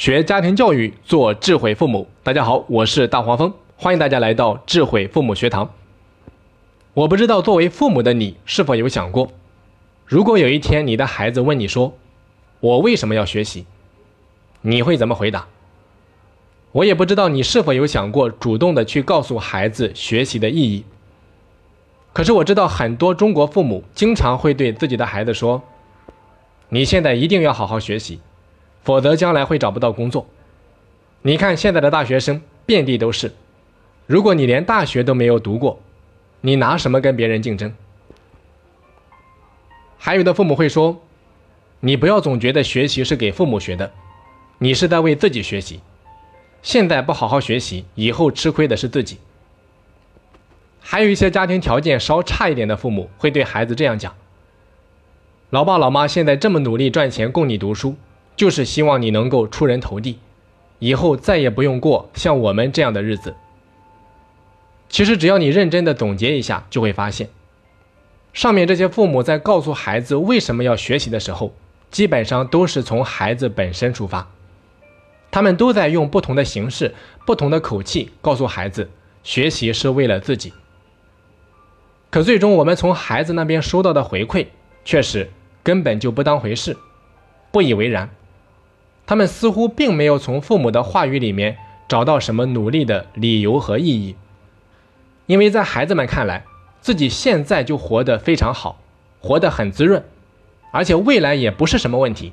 学家庭教育，做智慧父母。大家好，我是大黄蜂，欢迎大家来到智慧父母学堂。我不知道作为父母的你是否有想过，如果有一天你的孩子问你说：“我为什么要学习？”你会怎么回答？我也不知道你是否有想过主动的去告诉孩子学习的意义。可是我知道很多中国父母经常会对自己的孩子说：“你现在一定要好好学习。”否则将来会找不到工作。你看现在的大学生遍地都是，如果你连大学都没有读过，你拿什么跟别人竞争？还有的父母会说：“你不要总觉得学习是给父母学的，你是在为自己学习。现在不好好学习，以后吃亏的是自己。”还有一些家庭条件稍差一点的父母会对孩子这样讲：“老爸老妈现在这么努力赚钱供你读书。”就是希望你能够出人头地，以后再也不用过像我们这样的日子。其实，只要你认真的总结一下，就会发现，上面这些父母在告诉孩子为什么要学习的时候，基本上都是从孩子本身出发，他们都在用不同的形式、不同的口气告诉孩子，学习是为了自己。可最终，我们从孩子那边收到的回馈，却是根本就不当回事，不以为然。他们似乎并没有从父母的话语里面找到什么努力的理由和意义，因为在孩子们看来，自己现在就活得非常好，活得很滋润，而且未来也不是什么问题，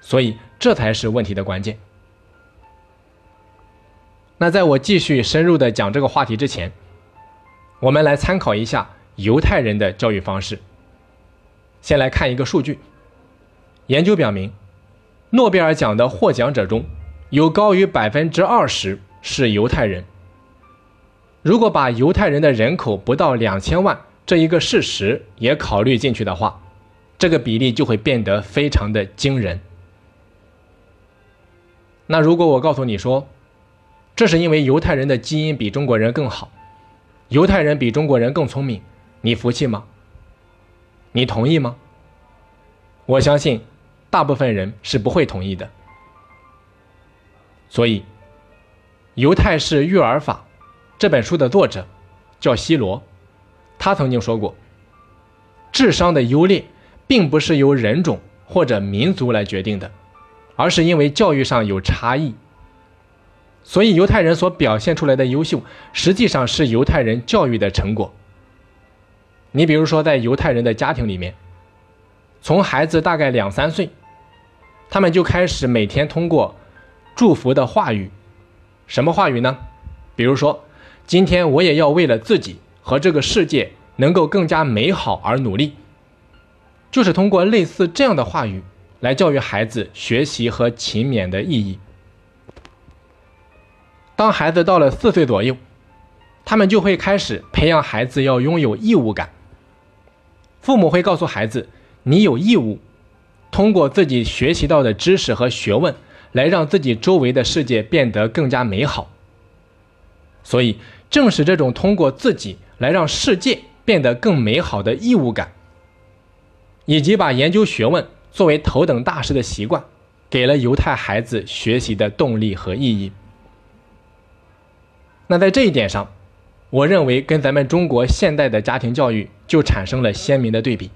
所以这才是问题的关键。那在我继续深入的讲这个话题之前，我们来参考一下犹太人的教育方式。先来看一个数据，研究表明。诺贝尔奖的获奖者中，有高于百分之二十是犹太人。如果把犹太人的人口不到两千万这一个事实也考虑进去的话，这个比例就会变得非常的惊人。那如果我告诉你说，这是因为犹太人的基因比中国人更好，犹太人比中国人更聪明，你服气吗？你同意吗？我相信。大部分人是不会同意的，所以《犹太式育儿法》这本书的作者叫希罗，他曾经说过，智商的优劣并不是由人种或者民族来决定的，而是因为教育上有差异。所以犹太人所表现出来的优秀，实际上是犹太人教育的成果。你比如说，在犹太人的家庭里面，从孩子大概两三岁。他们就开始每天通过祝福的话语，什么话语呢？比如说，今天我也要为了自己和这个世界能够更加美好而努力。就是通过类似这样的话语来教育孩子学习和勤勉的意义。当孩子到了四岁左右，他们就会开始培养孩子要拥有义务感。父母会告诉孩子：“你有义务。”通过自己学习到的知识和学问，来让自己周围的世界变得更加美好。所以，正是这种通过自己来让世界变得更美好的义务感，以及把研究学问作为头等大事的习惯，给了犹太孩子学习的动力和意义。那在这一点上，我认为跟咱们中国现代的家庭教育就产生了鲜明的对比。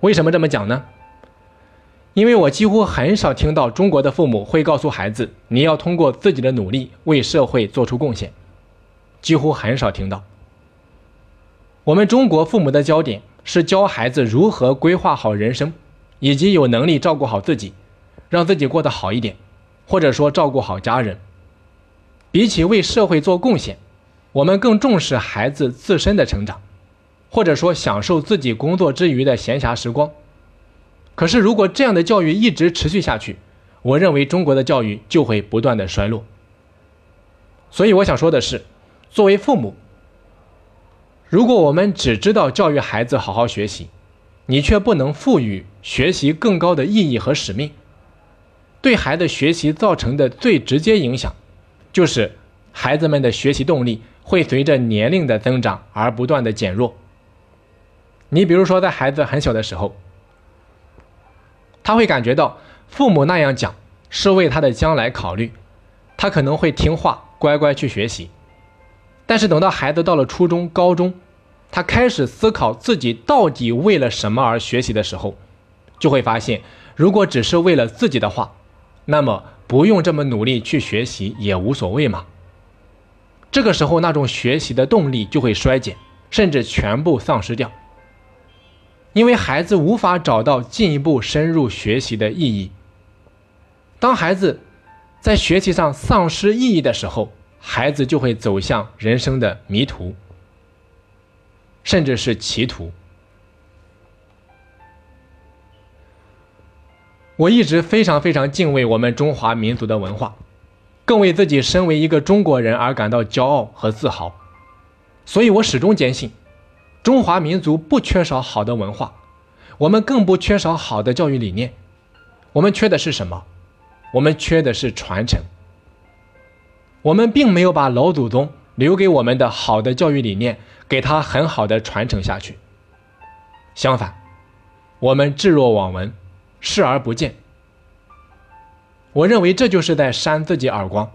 为什么这么讲呢？因为我几乎很少听到中国的父母会告诉孩子，你要通过自己的努力为社会做出贡献，几乎很少听到。我们中国父母的焦点是教孩子如何规划好人生，以及有能力照顾好自己，让自己过得好一点，或者说照顾好家人。比起为社会做贡献，我们更重视孩子自身的成长，或者说享受自己工作之余的闲暇时光。可是，如果这样的教育一直持续下去，我认为中国的教育就会不断的衰落。所以，我想说的是，作为父母，如果我们只知道教育孩子好好学习，你却不能赋予学习更高的意义和使命，对孩子学习造成的最直接影响，就是孩子们的学习动力会随着年龄的增长而不断的减弱。你比如说，在孩子很小的时候。他会感觉到父母那样讲是为他的将来考虑，他可能会听话，乖乖去学习。但是等到孩子到了初中、高中，他开始思考自己到底为了什么而学习的时候，就会发现，如果只是为了自己的话，那么不用这么努力去学习也无所谓嘛。这个时候，那种学习的动力就会衰减，甚至全部丧失掉，因为孩子无法找到进一步深入学习的意义。当孩子在学习上丧失意义的时候，孩子就会走向人生的迷途，甚至是歧途。我一直非常非常敬畏我们中华民族的文化，更为自己身为一个中国人而感到骄傲和自豪。所以我始终坚信，中华民族不缺少好的文化，我们更不缺少好的教育理念。我们缺的是什么？我们缺的是传承。我们并没有把老祖宗留给我们的好的教育理念给他很好的传承下去。相反，我们置若罔闻。视而不见，我认为这就是在扇自己耳光。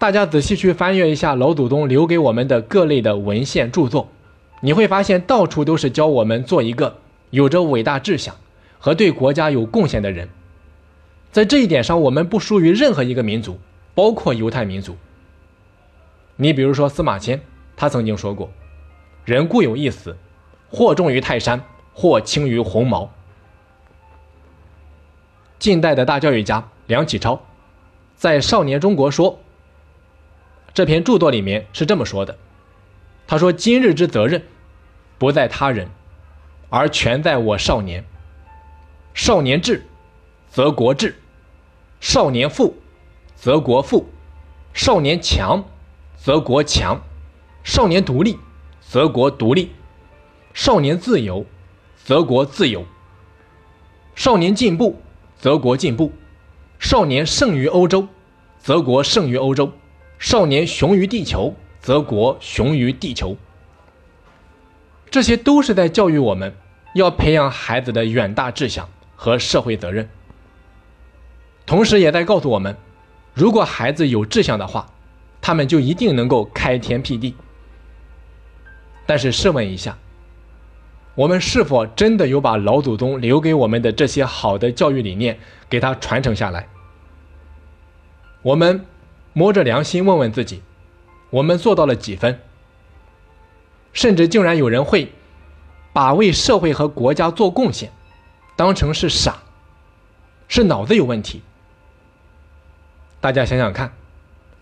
大家仔细去翻阅一下老祖宗留给我们的各类的文献著作，你会发现到处都是教我们做一个有着伟大志向和对国家有贡献的人。在这一点上，我们不输于任何一个民族，包括犹太民族。你比如说司马迁，他曾经说过：“人固有一死，或重于泰山，或轻于鸿毛。”近代的大教育家梁启超，在《少年中国说》这篇著作里面是这么说的：“他说，今日之责任，不在他人，而全在我少年。少年智，则国智；少年富，则国富；少年强，则国强；少年独立，则国独立；少年自由，则国自由；少年进步。”则国进步，少年胜于欧洲，则国胜于欧洲；少年雄于地球，则国雄于地球。这些都是在教育我们，要培养孩子的远大志向和社会责任。同时，也在告诉我们，如果孩子有志向的话，他们就一定能够开天辟地。但是，试问一下。我们是否真的有把老祖宗留给我们的这些好的教育理念给他传承下来？我们摸着良心问问自己，我们做到了几分？甚至竟然有人会把为社会和国家做贡献当成是傻，是脑子有问题。大家想想看，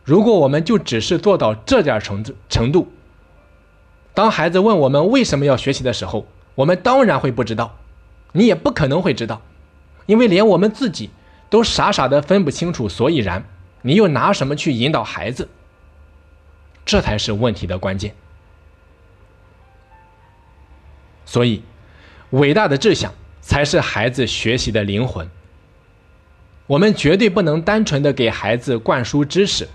如果我们就只是做到这点程度程度，当孩子问我们为什么要学习的时候，我们当然会不知道，你也不可能会知道，因为连我们自己都傻傻的分不清楚所以然，你又拿什么去引导孩子？这才是问题的关键。所以，伟大的志向才是孩子学习的灵魂。我们绝对不能单纯的给孩子灌输知识，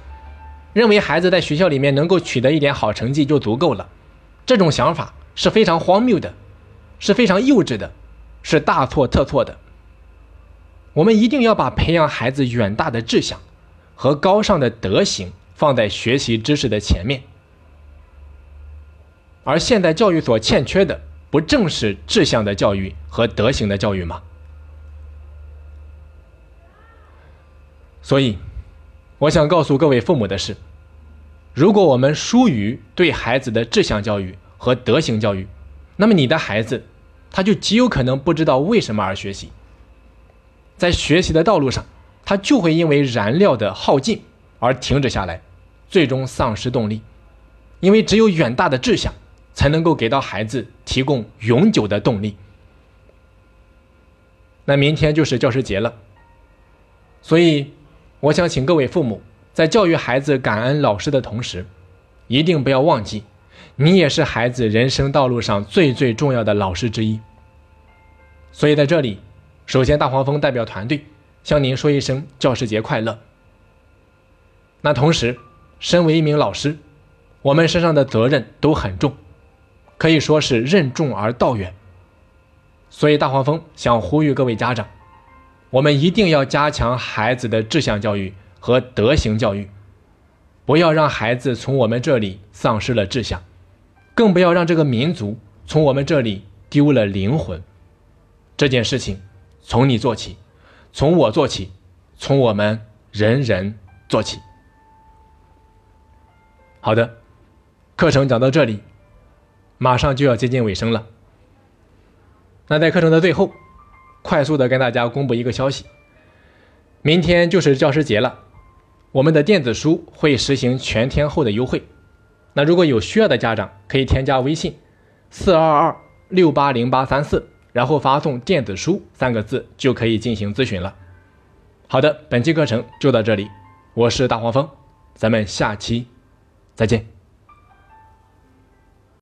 认为孩子在学校里面能够取得一点好成绩就足够了，这种想法是非常荒谬的。是非常幼稚的，是大错特错的。我们一定要把培养孩子远大的志向和高尚的德行放在学习知识的前面。而现代教育所欠缺的，不正是志向的教育和德行的教育吗？所以，我想告诉各位父母的是：如果我们疏于对孩子的志向教育和德行教育，那么你的孩子。他就极有可能不知道为什么而学习，在学习的道路上，他就会因为燃料的耗尽而停止下来，最终丧失动力。因为只有远大的志向，才能够给到孩子提供永久的动力。那明天就是教师节了，所以我想请各位父母在教育孩子感恩老师的同时，一定不要忘记。你也是孩子人生道路上最最重要的老师之一，所以在这里，首先大黄蜂代表团队向您说一声教师节快乐。那同时，身为一名老师，我们身上的责任都很重，可以说是任重而道远。所以大黄蜂想呼吁各位家长，我们一定要加强孩子的志向教育和德行教育，不要让孩子从我们这里丧失了志向，更不要让这个民族从我们这里丢了灵魂。这件事情从你做起，从我做起，从我们人人做起。好的，课程讲到这里，马上就要接近尾声了。那在课程的最后，快速的跟大家公布一个消息：明天就是教师节了，我们的电子书会实行全天候的优惠。那如果有需要的家长，可以添加微信四二二六八零八三四，然后发送“电子书”三个字，就可以进行咨询了。好的，本期课程就到这里，我是大黄蜂，咱们下期。再见。